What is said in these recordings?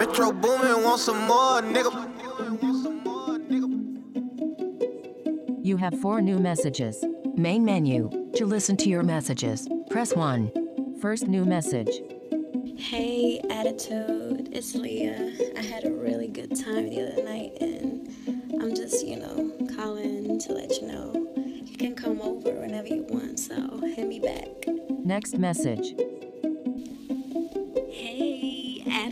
Metro Boomin, want some more, nigga. You have four new messages. Main menu. To listen to your messages, press 1. First new message. Hey, attitude. It's Leah. I had a really good time the other night, and I'm just, you know, calling to let you know you can come over whenever you want. So hit me back. Next message.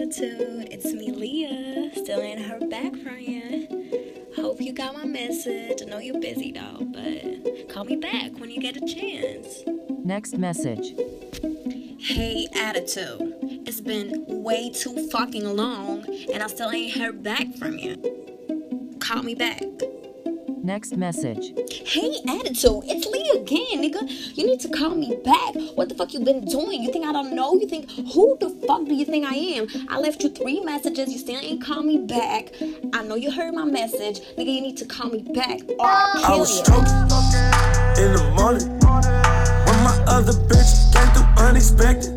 Attitude. It's me, Leah. Still ain't heard back from you. Hope you got my message. I know you're busy though, but call me back when you get a chance. Next message. Hey, attitude. It's been way too fucking long, and I still ain't heard back from you. Call me back. Next message. Hey, attitude. It's Lee again, nigga. You need to call me back. What the fuck you been doing? You think I don't know? You think who the fuck do you think I am? I left you three messages. You still ain't call me back. I know you heard my message, nigga. You need to call me back or oh. I'll I kill was you. in the morning when my other bitch came through unexpected.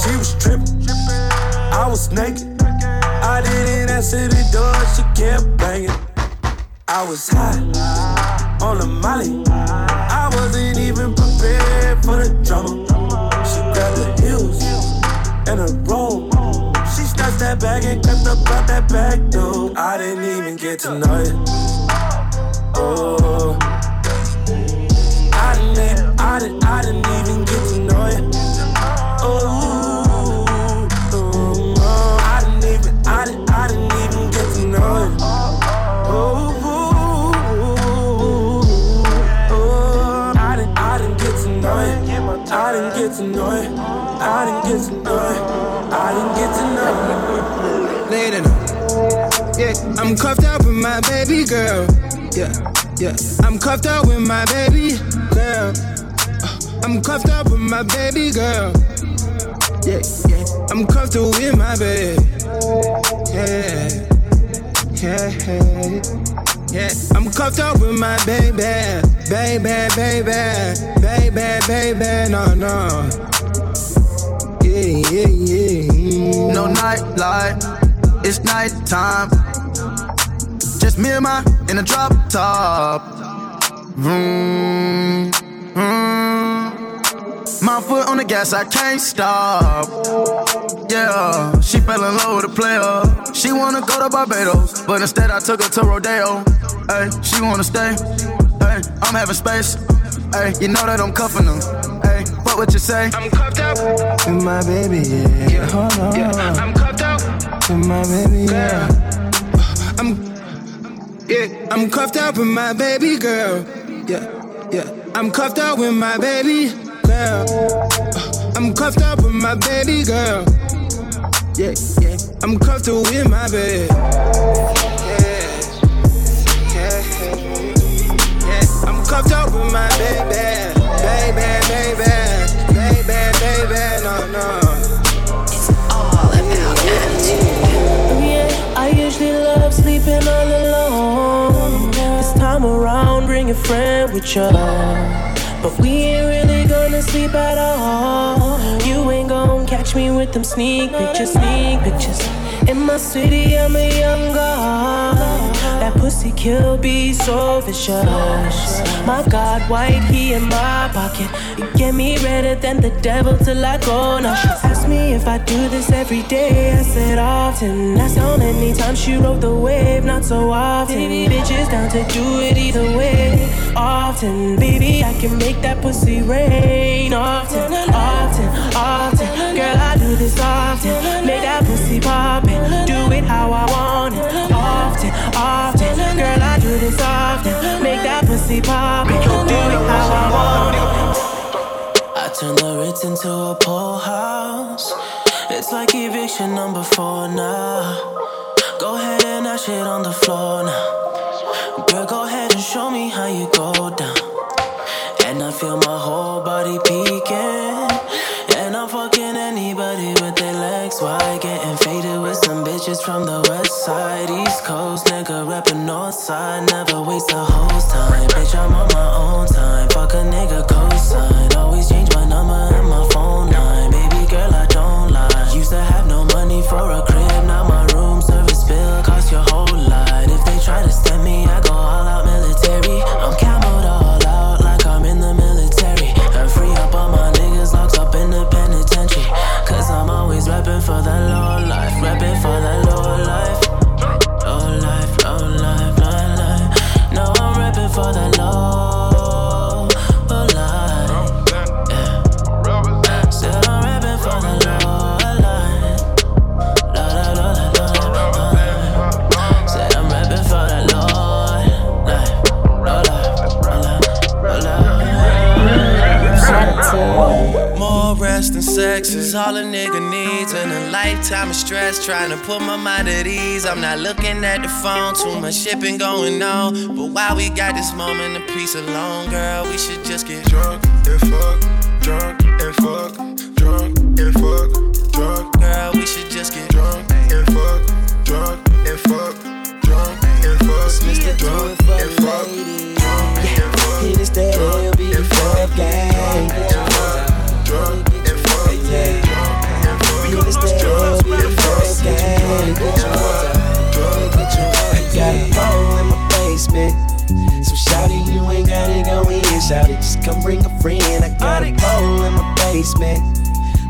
She was tripping, I was naked. I didn't answer the door, she kept banging. I was high on the molly. I wasn't even prepared for the drama. She grabbed the heels and a roll. She snatched that bag and crept up out that back door. I didn't even get to know it. Oh. I'm cuffed up with my baby girl. Yeah, yeah, I'm cuffed up with my baby girl. Uh, I'm cuffed up with my baby girl. Yeah, yeah, I'm cuffed up with my baby. Yeah, yeah, yeah. I'm cuffed up with my baby, baby, baby, baby, baby. No, no. Yeah, yeah, yeah. No night light, it's night time. Me and my in a drop top. Vroom, vroom. My foot on the gas, I can't stop. Yeah, she fell in love with a player. She wanna go to Barbados, but instead I took her to Rodeo. Hey, she wanna stay. Hey, I'm having space. Hey, you know that I'm cuffing them. Hey, what would you say? I'm cuffed up with my baby, yeah. Hold on. Yeah, I'm cuffed up with my baby, yeah. I'm, yeah, I'm cuffed up with my baby girl. Yeah, yeah. I'm cuffed up with my baby girl. Uh, I'm cuffed up with my baby girl. Yeah, yeah. I'm cuffed up with my baby. Yeah, yeah, yeah. I'm cuffed up with my baby, baby, baby, baby, baby. No, no. It's all about attitude. Yeah, I usually love sleeping all alone. A friend with you. But we ain't really gonna sleep at all. You ain't gonna catch me with them sneak pictures, sneak pictures. In my city, I'm a young god. That pussy kill be so vicious. My God, white he in my pocket. You get me redder than the devil till I go. Now she asked me if I do this every day. I said often. That's the only time she rode the wave, not so often. Bitches down to do it either way. Often, baby, I can make that pussy rain. Often, often, often. Girl, I do this often. Make that pussy poppin'. Often, often. Girl, I do this often. Make that pussy poppin'. Do it how I want it. I turn the Ritz into a pool house. It's like eviction number four now. Go ahead and dash it on the floor now. Girl, go ahead and show me how you go down. And I feel my whole Getting faded with some bitches from the west side, east coast. Nigga rapping north side. Never waste a host time. Bitch, I'm on my own time. Fuck a nigga cosign. Always change my number and my phone line. Baby girl, I don't lie. Used to have sex is all a nigga needs. And a lifetime of stress trying to put my mind at ease. I'm not looking at the phone, too much shit been going on. But while we got this moment of peace alone, girl, we should just get drunk and fuck, drunk and fuck, drunk and fuck, drunk. Girl, we should just get drunk and fuck, drunk and fuck, drunk and fuck, drunk and fuck, So shout it, you ain't gotta go in. Shout it, just come bring a friend. I got a pole in my basement.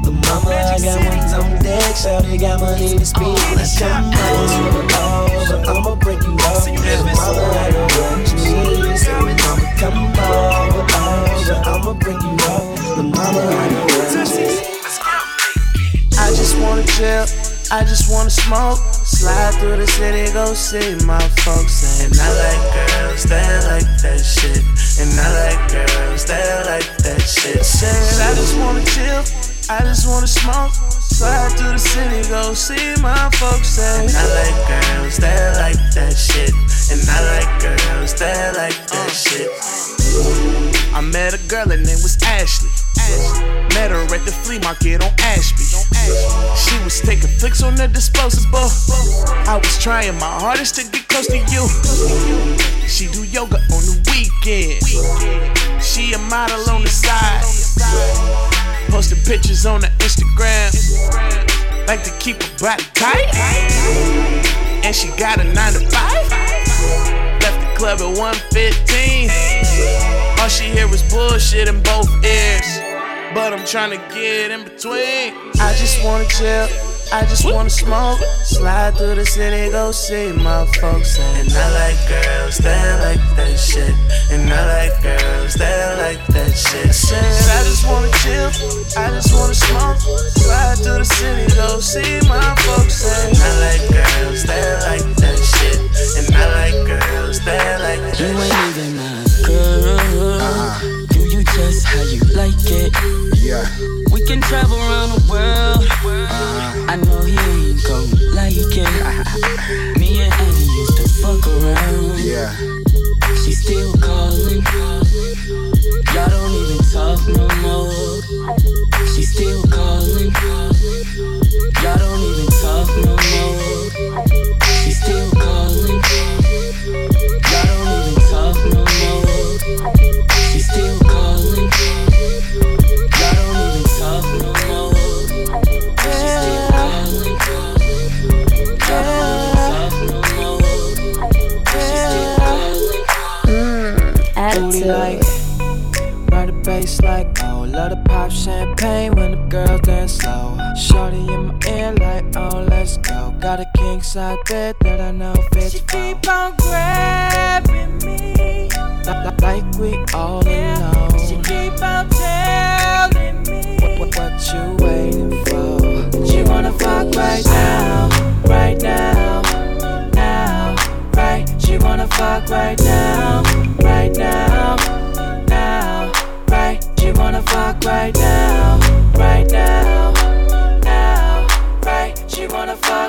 The mama, I got ones on deck. Shout it, got money to spend. I come over, I'ma break you off. Mama, I know what you need. So mama, come over, I'ma break you off. The mama, I know what you need. I just wanna chill, I just wanna smoke. Slide through the city, go see my folks. And I like girls that like that shit. And I like girls that like that shit. Said I just wanna chill, I just wanna smoke. Slide through the city, go see my folks. And I like girls that like that shit. And I like girls that like that shit. I met a girl, her name was Ashley. Met her at the flea market on Ashby. She was taking flicks on the disposable. I was trying my hardest to get close to you. She do yoga on the weekend. She a model on the side. Posting pictures on the Instagram. Like to keep her body tight. And she got a 9 to 5. Left the club at 115. All she hear was bullshit in both ears. But I'm trying to get in between. I just wanna chill, I just wanna smoke. Slide through the city, go see my folks. And I like girls that like that shit. And I like girls that like that shit. I Said I just wanna chill, I just wanna smoke. Slide through the city, go see my folks. And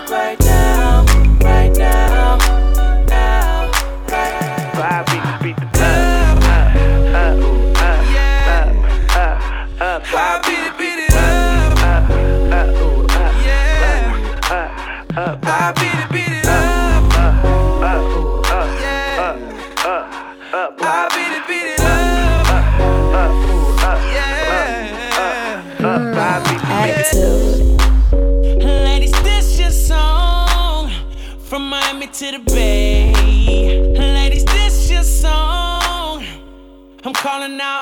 right now, calling out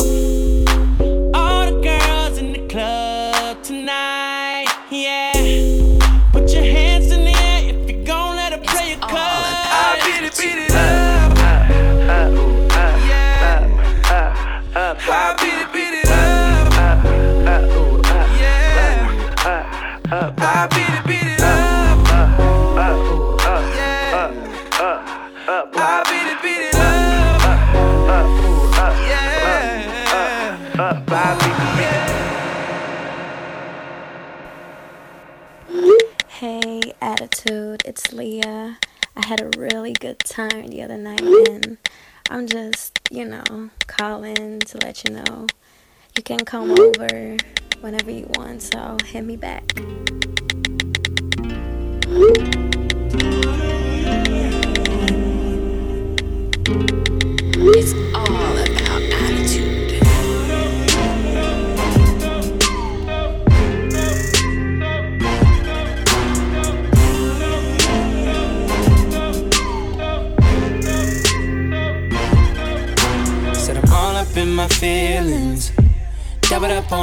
Gratitude, it's Leah. I had a really good time the other night, and I'm just, you know, calling to let you know you can come over whenever you want, so hit me back. Thank you.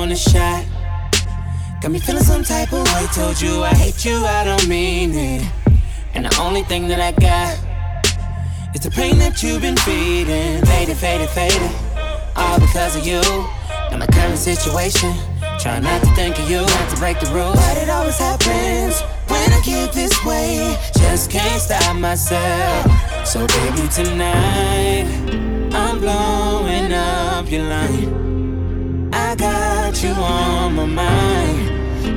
on a shot. Got me feeling some type of way. Told you I hate you, I don't mean it. And the only thing that I got is the pain that you've been feeding. Faded, faded, faded. All because of you. And my current situation. Try not to think of you, not to break the rules. But it always happens when I get this way. Just can't stop myself. So, baby, tonight I'm blowing up your line got you on my mind.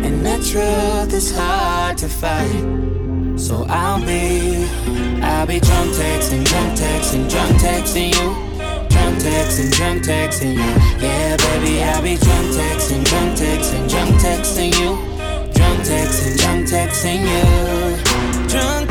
And that truth is hard to fight. So I'll be, I'll be drunk texting, drunk texting, drunk texting you. Drunk texting, drunk texting you. Yeah, baby, I'll be drunk texting, drunk texting, drunk texting you. Drunk texting, drunk texting you. Drunk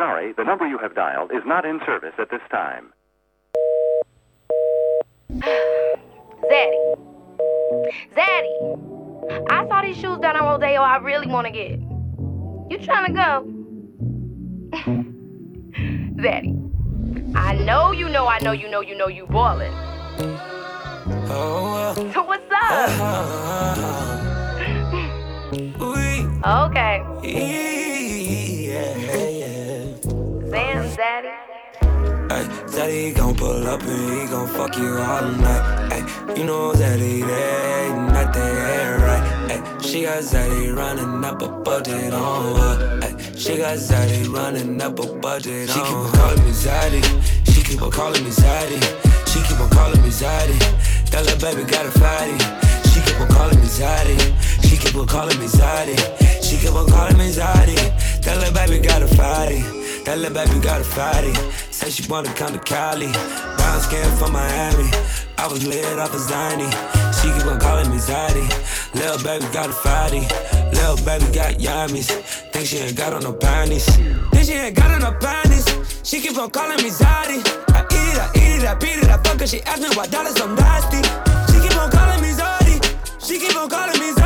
sorry, the number you have dialed is not in service at this time. Zaddy. Zaddy. I saw these shoes down on oh, Rodeo I really want to get. You trying to go? Zaddy. I know you know, I know you know, you know you ballin'. Oh, so what's up? Uh-huh. okay. Zaddy. Ay, Zaddy gon' pull up and he gon' fuck you all night. Ay, you know Zaddy, they ain't not there, right? Ay, she got Zaddy running up a budget on her. Ay, she got Zaddy running up a budget she on her. She keep on calling me Zaddy. She keep on calling me Zaddy. She keep on calling me Zaddy. That little baby got a fatty. She keep on calling me Zaddy. She keep on calling me Zaddy. She keep on calling me Zaddy. That little baby got a fatty. That little baby got a fatty. Say she wanna come to Cali. Brown skin from Miami. I was lit off a Zany. She keep on calling me Zaddy. Little baby got a fatty. Little baby got yummies. Think she ain't got on no panties. Think she ain't got on no panties. She keep on calling me Zaddy. I eat it, I eat it, I beat it, I fuck her. She ask me why dollars so nasty. She keep on calling me Zaddy. She keep on calling me Zaddy.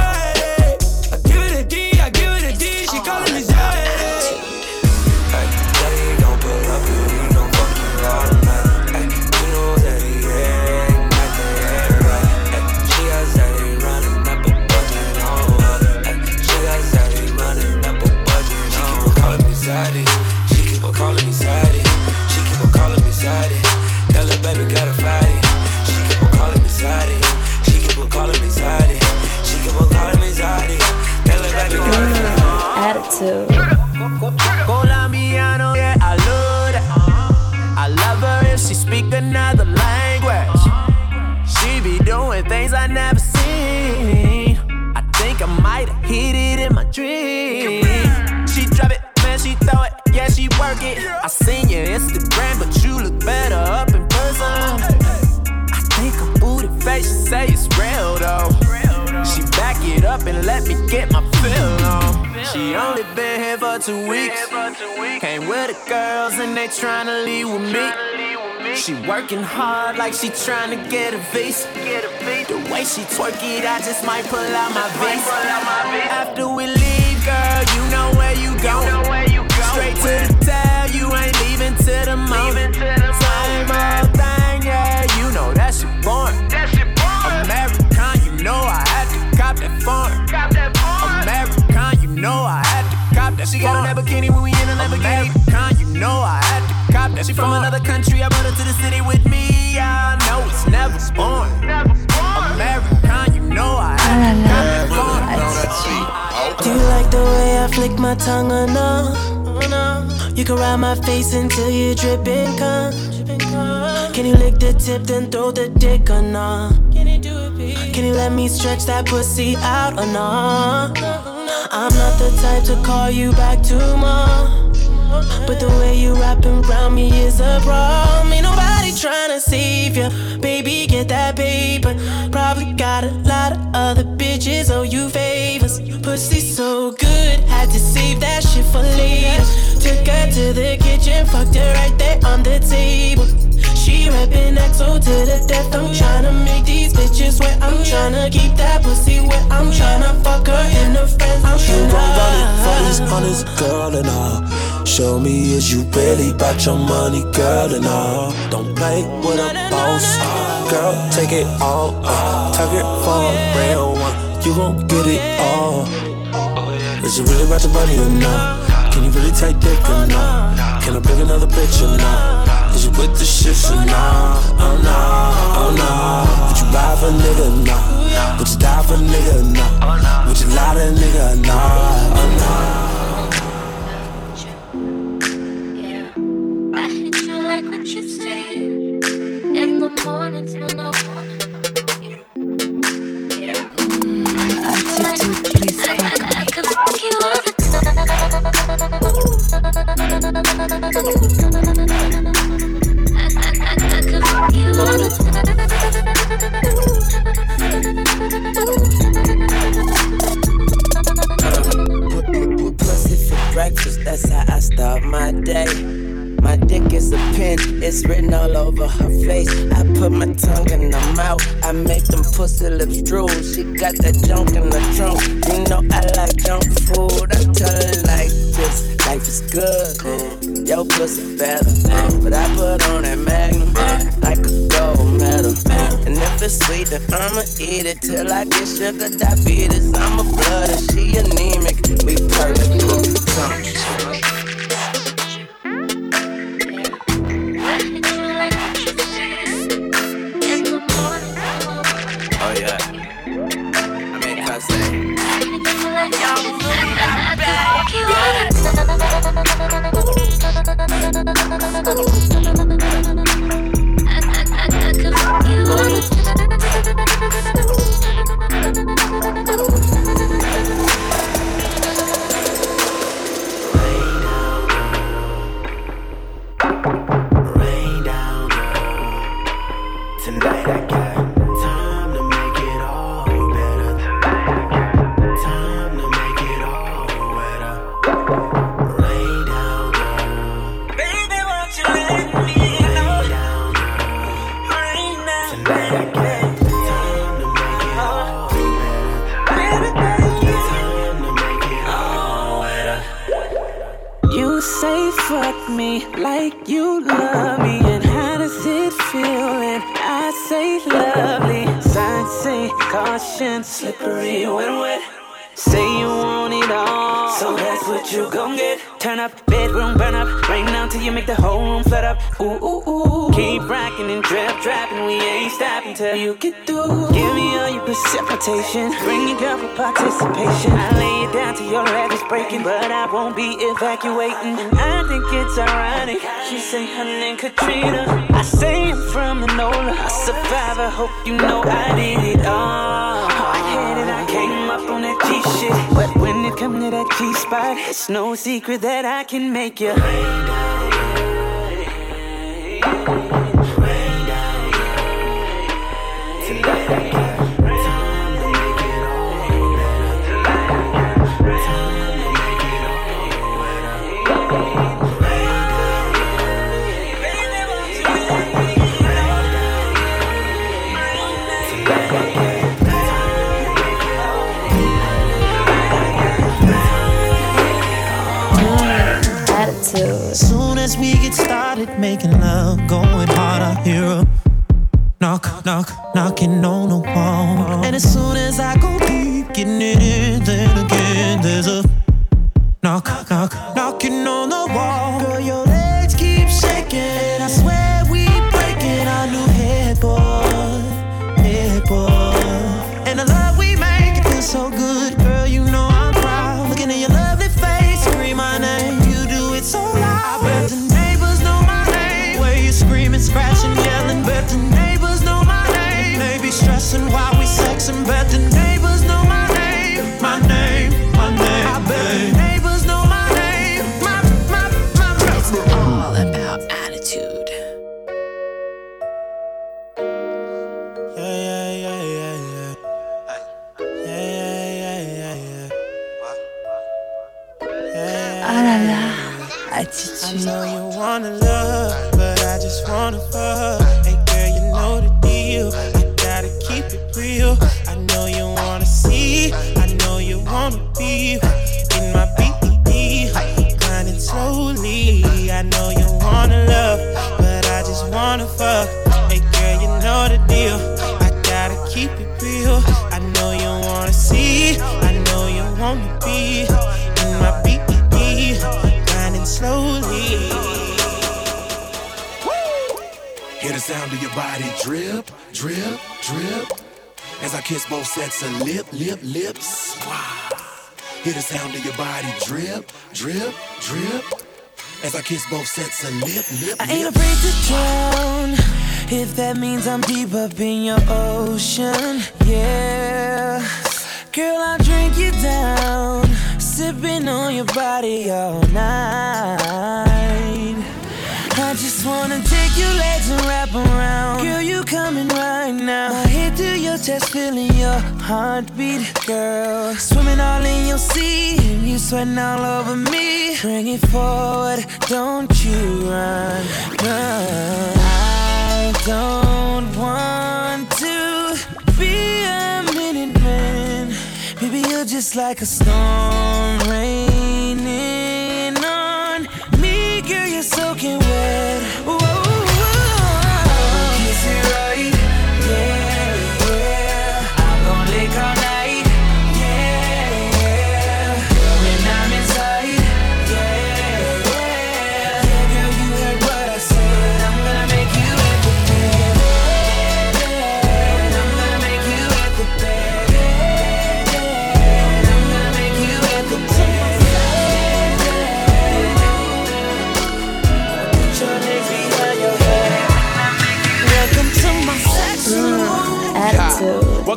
She working hard like she tryna get a visa. The way she twerk it, I just might pull out my visa. After we leave, girl, you know where you going. Straight to the tail, you ain't leaving to the moment. Same old thing, yeah, you know that shit boring. American, you know I had to cop that foreign. That. She got on that bikini when we in a Lamborghini. American, you know I had to cop that. She from another country, I brought her to the city with me. I know it's never born. American, you know I had to cop that foreign. Do you like the way I flick my tongue or no? You can ride my face until you dripping cum. Can you lick the tip then throw the dick or no? Can you let me stretch that pussy out or no? I'm not the type to call you back tomorrow. But the way you wrapping around me is a problem. Ain't nobody trying to save you. Baby, get that paper. Probably got a lot of other bitches owe you favors. Pussy so good, had to save that shit for later. Took her to the kitchen, fucked her right there on the table. She rapping XO to the death. I'm tryna make these bitches wet. I'm tryna keep that pussy wet. I'm tryna fuck her in the friends. I'm You run it for these tryna. honest girl and all. Show me is you really about your money, girl and all. Don't play with a boss, girl. Take it all, uh, tuck it for a real one. You gon' get it all. Is it really about your money or not? Can you really take dick or not? Can I bring another bitch or not? Is you with the shits or not? Oh no, oh no. Would you ride for a nigga or not? Would you die for a nigga or not? Would you lie to a nigga or not? Oh no. I hit you like what you say in the morning till no Attitude, please fuck me. I could fuck you all the Pussy day. My dick is a pen, it's written all over her face. I put my tongue in her mouth, I make them pussy lips drool. She got that junk in the trunk, you know I like junk food. I tell her like this, life is good. Yo, pussy better, but I put on that magnum like a gold medal. And if it's sweet, then I'ma eat it till I get sugar diabetes. I'm a blood and she anemic. We perfect. Oh Turn up, bedroom burn up, rain down till you make the whole room flood up. Ooh ooh ooh, keep rocking and drip dropping, we ain't stopping till you get through. Give me all your precipitation, bring your girl for participation. I lay it down till your leg is breaking, but I won't be evacuating. And I think it's ironic. She say her name Katrina, I say I'm from the NOLA. A survivor, hope you know I did it all. Hard headed, I came But when it come to that G spot, it's no secret that I can make you. Attitude. Soon as we get started making love, going hard, I hear a knock, knock, knocking on the wall. And as soon as I go deep, getting it in, then again, there's a knock, knock, knocking on the wall. Girl, body drip, drip, drip. As I kiss both sets of lip, lip, lips. Wow. Hear the sound of your body drip, drip, drip. As I kiss both sets of lip, lip, I ain't afraid to drown if that means I'm deep up in your ocean. Yeah, girl, I'll drink you down, sipping on your body all night. I just wanna take your legs and wrap around. Girl, you coming right now. My head to your chest, feeling your heartbeat, girl. Swimming all in your sea, and you sweating all over me. Bring it forward, don't you run, run. I don't want to be a minute man. Baby, you're just like a storm raining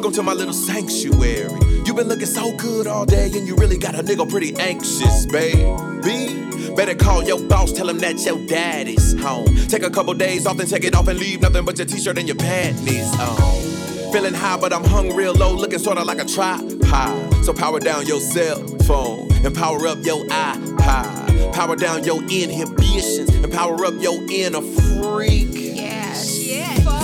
Welcome to my little sanctuary. You've been looking so good all day, and you really got a nigga pretty anxious, baby. Better call your boss, tell him that your daddy's home. Take a couple days off, then take it off and leave nothing but your t-shirt and your panties on. Feeling high, but I'm hung real low, looking sorta like a tripod. So power down your cell phone and power up your iPod. Power down your inhibitions and power up your inner freak.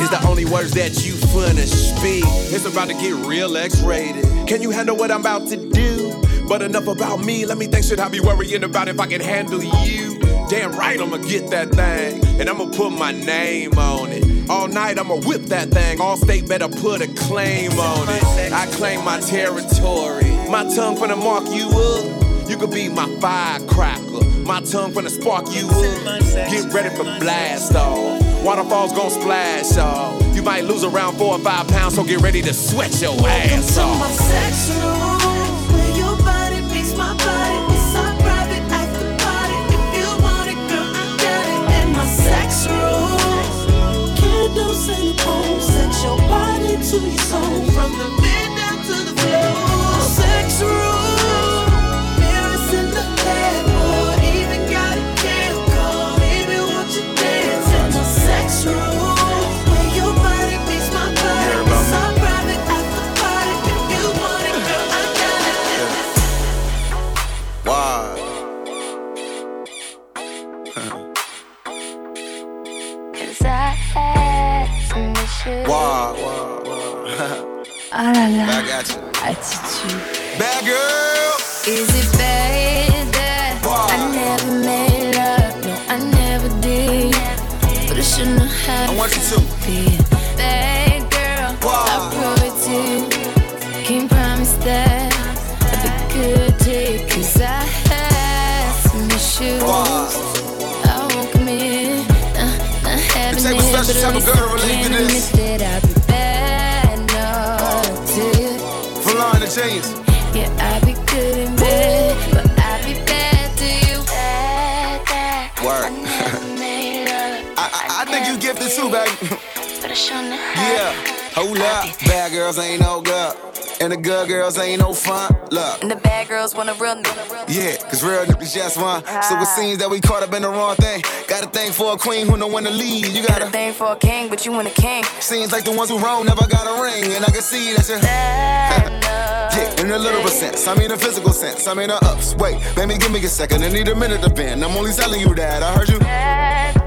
Is the only words that you finna speak. It's about to get real X-rated. Can you handle what I'm about to do? But enough about me. Let me think. Should I be worrying about if I can handle you? Damn right, I'ma get that thing, and I'ma put my name on it. All night I'ma whip that thing. Allstate better put a claim on it. I claim my territory. My tongue finna mark you up. You could be my firecracker. My tongue finna spark you up. Get ready for blast off. Waterfalls gon' splash off. You might lose around four or five pounds, so get ready to sweat your ass to my off. sex room, where your body my body. It's our private after party. If you want it, girl, I got it in my sex room. Candles and a pole, set your body to your soul from the Cause I had some issues. Why? Why? Ah la la. I got you. Attitude. Bad girl. Is it bad that I never made love? No, I never did. But I shouldn't have I want you to. be of but type of girl relate to this. admit that be bad to you. Falon the genius. Yeah, I be good in bed, but I be bad to you. Bad, bad. Word. I, I, I think you gifted too, baby. but I shouldn't have. yeah. Hold up. Bad girls ain't no good. And the good girls ain't no fun. Look. And the bad girls want a real nigga. Yeah, cause real niggas just one. So it ah. seems that we caught up in the wrong thing. Got a thing for a queen who know when to lead. You got Got a thing for a king, but you want a king. Seems like the ones who wrong never got a ring. And I can see that you're. yeah, in a literal sense. I mean a physical sense. I mean a ups. Wait, baby, give me a second. I need a minute to bend. I'm only telling you that. I heard you.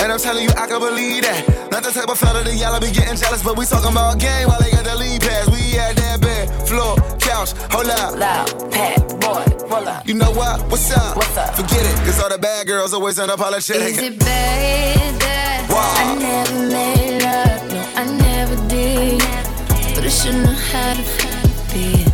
And I'm telling you, I can believe that. Not the type of fella that y'all be getting jealous, but we talking about game while they got the lead pass. We at that bed, floor, couch, hold up. Loud, pat, boy, roll up. You know what? What's up? What's up? Forget it, cause all the bad girls always end up apologetic. Is it bad that I never made love? No, I never did. But I shouldn't have had a bad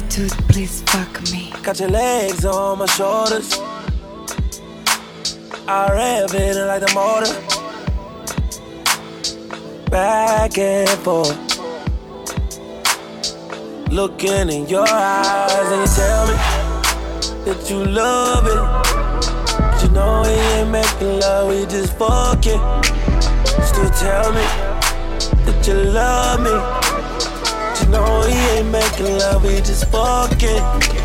Attitude, please fuck me. Got your legs on my shoulders. I rev it like the motor. Back and forth. Looking in your eyes, and you tell me that you love it. But you know we ain't making love, we just fucking. Still tell me that you love me. Know he ain't making love, we just fucking.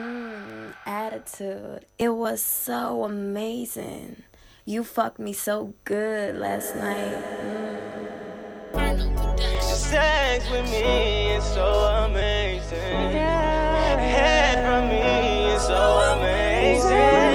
Mm, attitude. It was so amazing. You fucked me so good last night. Sex with me is so amazing. Head from me is so amazing.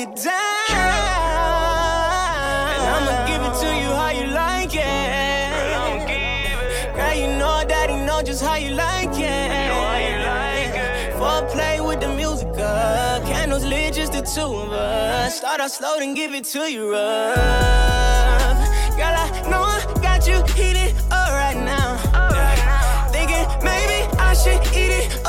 I can take you down. And I'ma give it to you how you like it. Girl, you know daddy know just how you like it. Foreplay with the music up. Candles lit, just the two of us. Start out slow, then give it to you rough. Girl, I know I got you heated up right now. Thinking maybe I should eat it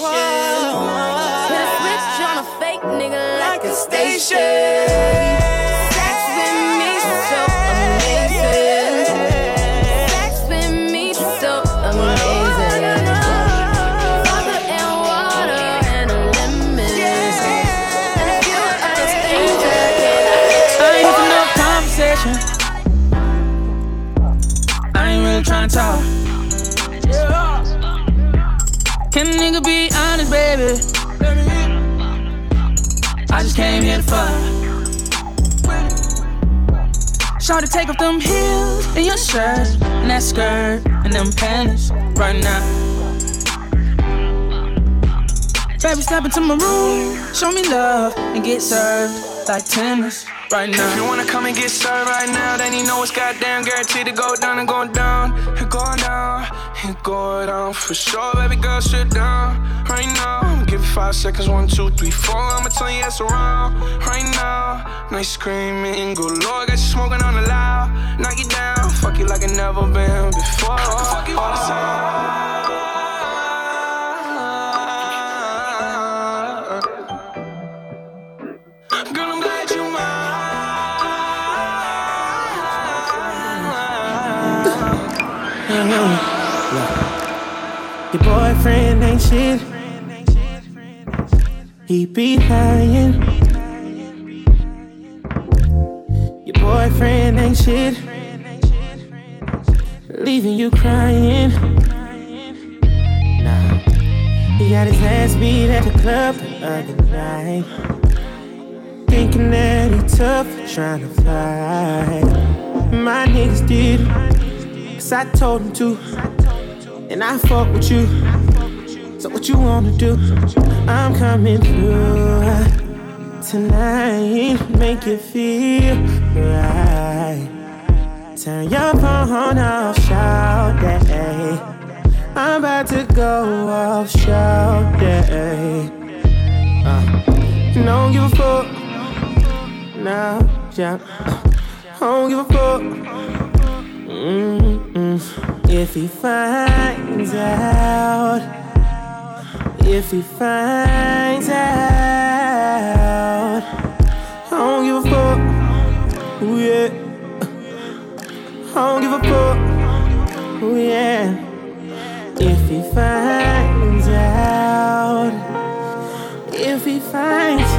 temptation. Hit a switch on a fake nigga like a station. Sex with me so amazing. Sex with me so amazing. Vodka and water and a lemon. And a few other things that I ain't for no conversation. I ain't really tryna talk. Try to take off them heels and your shirt and that skirt and them panties right now. Baby, step into my room, show me love and get served like tennis right now. If you wanna come and get served right now, then you know it's goddamn guaranteed to go down and go down. and go down, it going down for sure. Baby girl, sit down right now. Give you five seconds, one, two, three, four. I'ma tell you yes around right now. Nice screaming, good lord, got you smoking on the loud. Knock you down, fuck you like it never been before. I fuck you all the time. You Your boyfriend ain't shit. He be lying. Your boyfriend ain't shit. Leaving you crying. Nah. He got his ass beat at the club the other night. Thinking that he tough, trying to fight. My niggas did cause I told him to. And I fuck with you. So what you wanna do? I'm coming through tonight, make you feel right. Turn your phone off, shout day. I'm about to go off, shout day. Uh, don't give a fuck. Now, yeah. Uh, don't give a fuck. Mm-mm. If he finds out, if he finds out, I don't give a fuck. Ooh, yeah. I don't give a fuck. Ooh, yeah. If he finds out, if he finds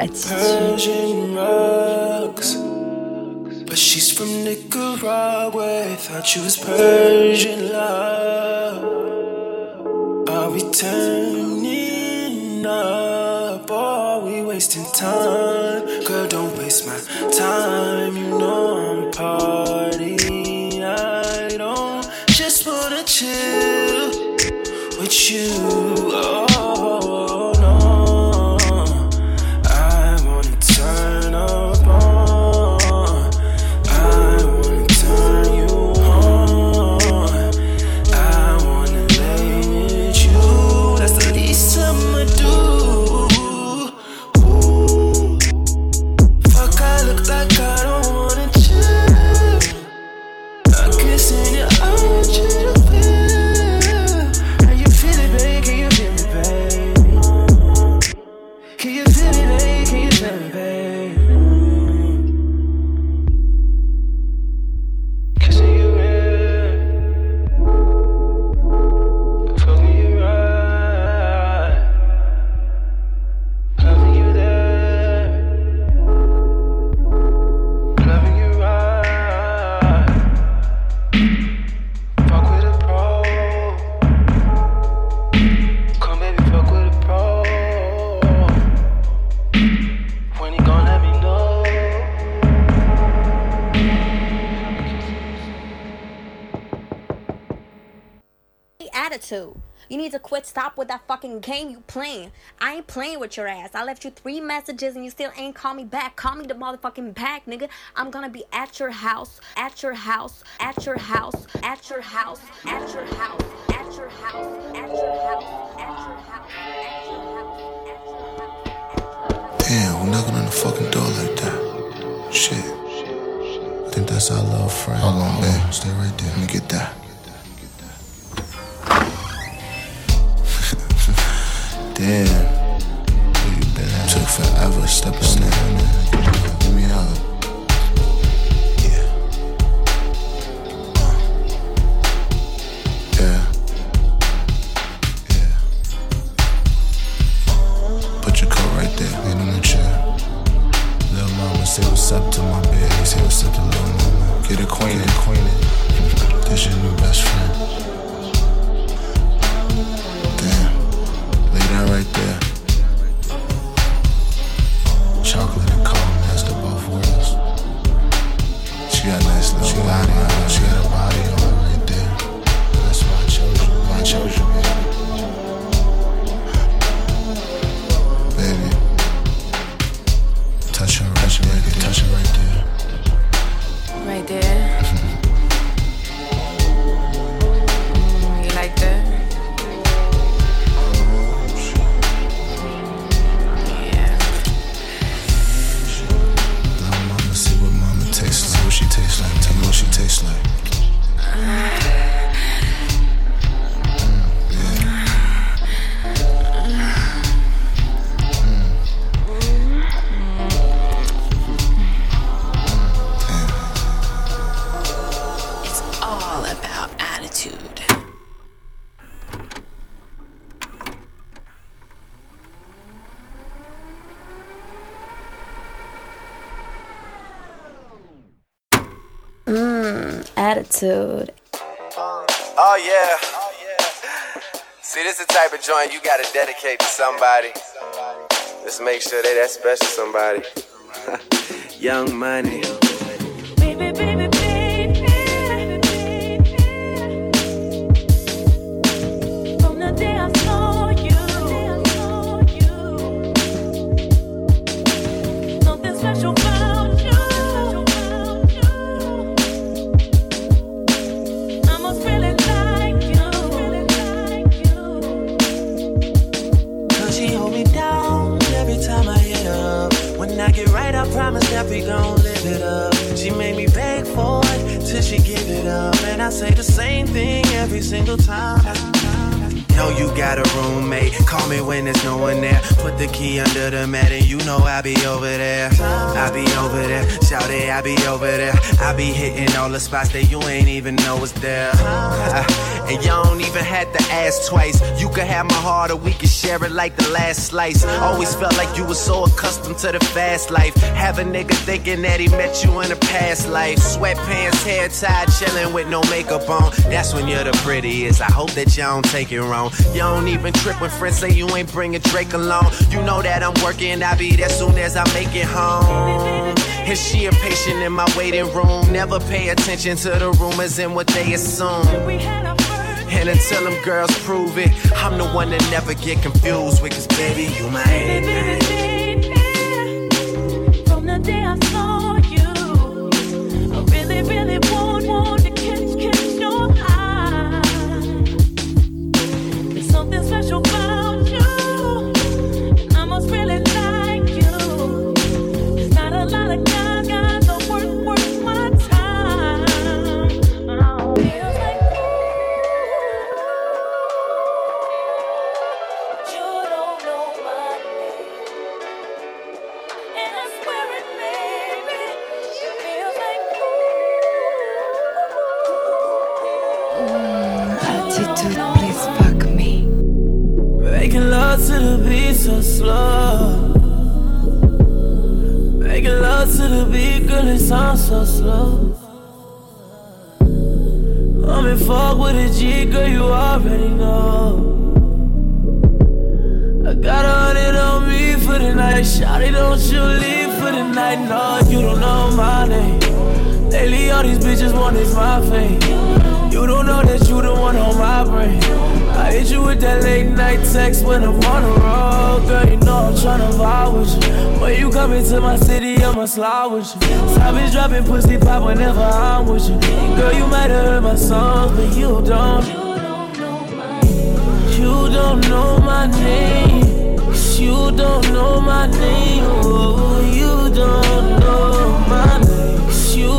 attitude. But she's from Nicaragua. Thought you was Persian love. Are we turning up? Or are we wasting time? Girl, don't waste my time. You know I'm partying. I don't just wanna chill with you. Fucking game you playing. I ain't playing with your ass. I left you three messages and you still ain't call me back. Call me the motherfucking back, nigga. I'm gonna be at your house, at your house, at your house, at your house, at your house, at your house, at your house, at your house, at your house. Damn, who knocking on the fucking door like that? Shit. I think that's our little friend. Hold on, babe. Stay right there. Let me get that. Damn. You been at? Took forever stepping in. Give joint you gotta dedicate to somebody. Let's make sure they that special somebody. Young money. I say the same thing every single time. Know you got a roommate. Call me when there's no one there. Put the key under the mat and you know I'll be over there. I'll be over there. Shout it, I'll be over there. I'll be hitting all the spots that you ain't even know was there. and y'all don't even have to ask twice. You could have my heart or we could share it like the last slice. Always felt like you were so accustomed to the fast life. Have a nigga thinking that he met you in a past life. Sweatpants, hair tied, chilling with no makeup on. That's when you're the prettiest. I hope that y'all don't take it wrong. You don't even trip when friends say you ain't bringing Drake along. You know that I'm working, I'll be there soon as I make it home. And she a patient in my waiting room. Never pay attention to the rumors and what they assume. And until them girls prove it, I'm the one that never get confused with, cause baby, you my everything. From the day I saw you, I really, really want, want to all these bitches want is my fame. You don't know that you the one on my brain. I hit you with that late night text when I'm on the road. Girl, you know I'm tryna vibe with you. When you come into my city, I'ma slide with you. Savage dropping pussy pop whenever I'm with you. Girl, you might have heard my songs, but you don't. You don't know my name. Yes, You don't know my name. Oh, you don't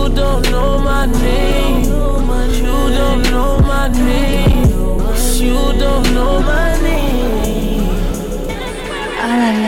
You don't know my name. You don't know my name. You don't know my name. Ah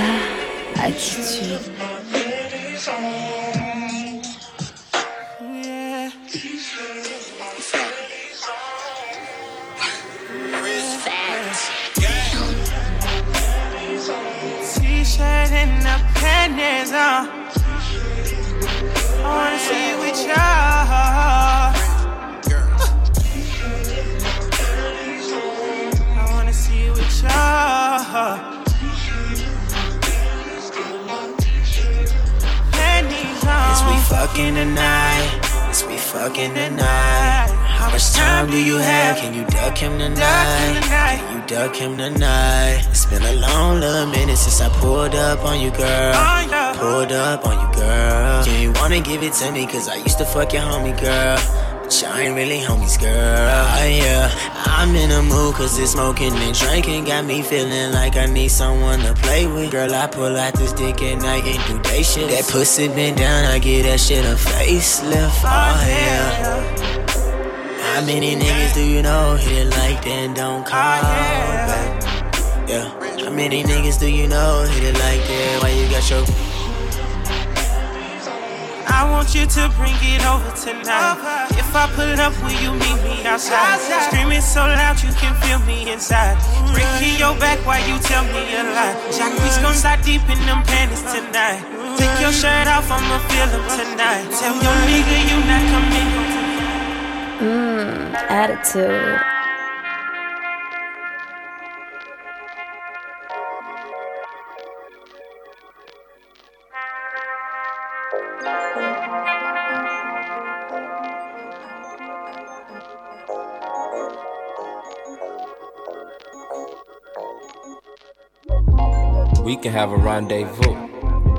fucking tonight? Is we fucking tonight? How much time do you have? Can you duck him tonight? Can you duck him tonight? It's been a long little minute since I pulled up on you, girl. Pulled up on you, girl. You ain't wanna give it to me, cause I used to fuck your homie, girl. But y'all ain't really homies, girl. Yeah, I'm in a mood cause this smoking and drinking got me feeling like I need someone to play with. Girl, I pull out this dick at night and do day shit. That pussy been down, I give that shit a facelift. Oh, yeah. How many niggas do you know hit it like that and don't call oh, back? Yeah. How many niggas do you know hit it like that? Why you got your I want you to bring it over tonight. If I pull up, will you meet me outside? Screaming so loud you can feel me inside. Breaking your back while you tell me a lie. Jacquees gon' slide deep in them panties tonight. Take your shirt off, I'ma feel them tonight. Tell your nigga you not coming home. Mmm, attitude. We can have a rendezvous,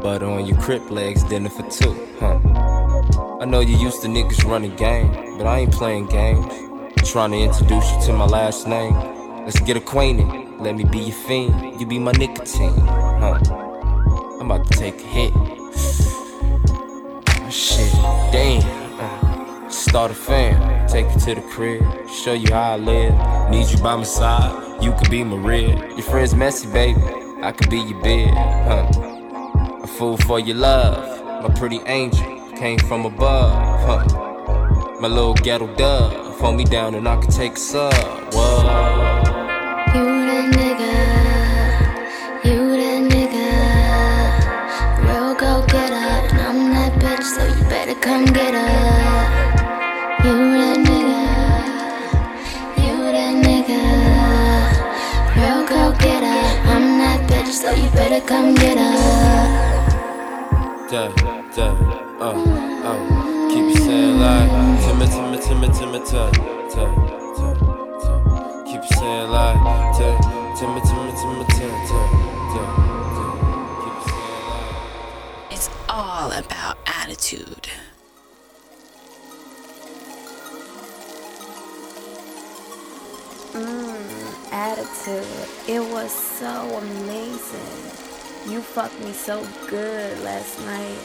but on your crip legs, dinner for two, huh? I know you used to niggas running game, but I ain't playing games. Trying to introduce you to my last name. Let's get acquainted. Let me be your fiend. You be my nicotine, huh? I'm about to take a hit. Shit, damn. Start a fam, take you to the crib, show you how I live. Need you by my side, You could be Maria. Your friend's messy, baby. I could be your bed, huh? A fool for your love. My pretty angel came from above, huh? My little ghetto dove. Phone me down and I could take a sub. Whoa. You the nigga, you the nigga. We'll go get up. I'm that nigga, so you better come get her. Duh, duh, uh, uh. Keep it saying like Timmy, Timmy, Timmy, Timmy, tuh, tuh, tuh, tuh. Keep it saying like tuh, Timmy, Timmy, Timmy, tuh, tuh, tuh, tuh. Keep it saying like. It's all about attitude. Mmm, attitude. It was so amazing. You fucked me so good last night.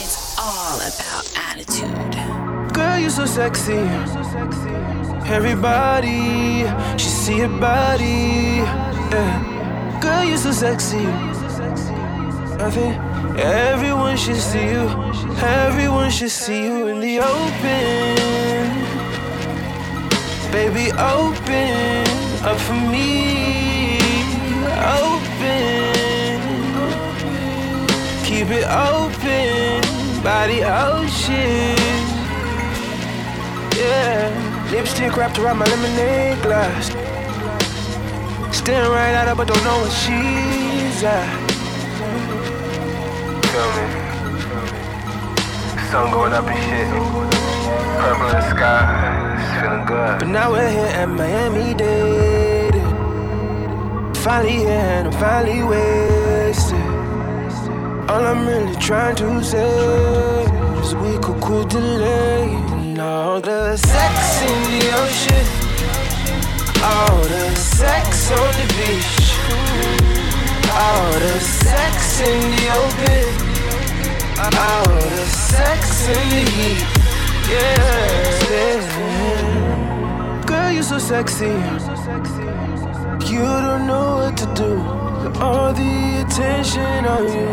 It's all about attitude. Girl, you're so sexy. Everybody should see your body. Yeah. Girl, you so sexy. I think everyone should see you. Everyone should see you in the open. Baby, open up for me. Open. Keep it open by the ocean. Yeah, lipstick wrapped around my lemonade glass. Staring right at her, but don't know where she's at. Feel me? Sun going up and shit. Purple in the sky. It's feeling good. But now we're here at Miami Dade. Finally here and I'm finally wasted. All I'm really trying to say is we could quit delaying all the sex in the ocean, all the sex on the beach, all the sex in the open, all the sex in the heat. Yeah, yeah. Girl, you're so sexy. You don't know what to do. All the attention on you,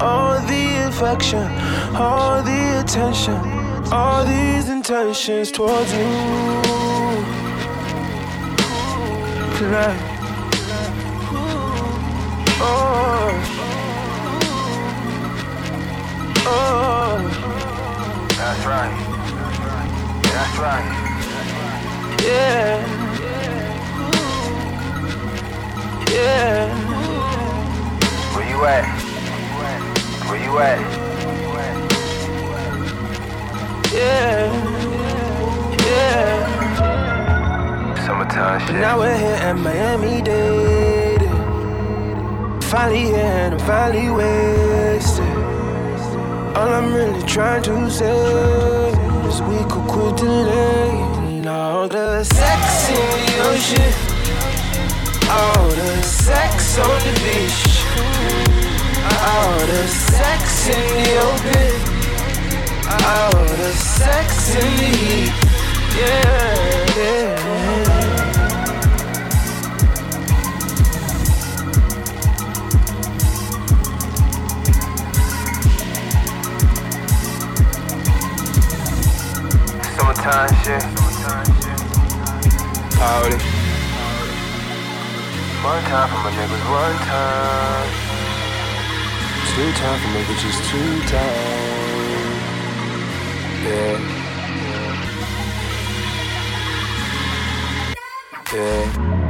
all the affection, all the attention, all these intentions towards you. Tonight. Oh, oh. That's right. That's right. Yeah. Yeah. Where you at? Where you at? Yeah. Yeah. Summertime But now we're here at Miami Dade. Finally here and I'm finally wasted. All I'm really trying to say is we could quit delaying all the sex in the ocean, all the sex on the beach, all the sex in the open, all the sex in the heat. Yeah. Summertime shit. One time for my niggas, one time. Two time for me, bitches, two time. Yeah. Yeah.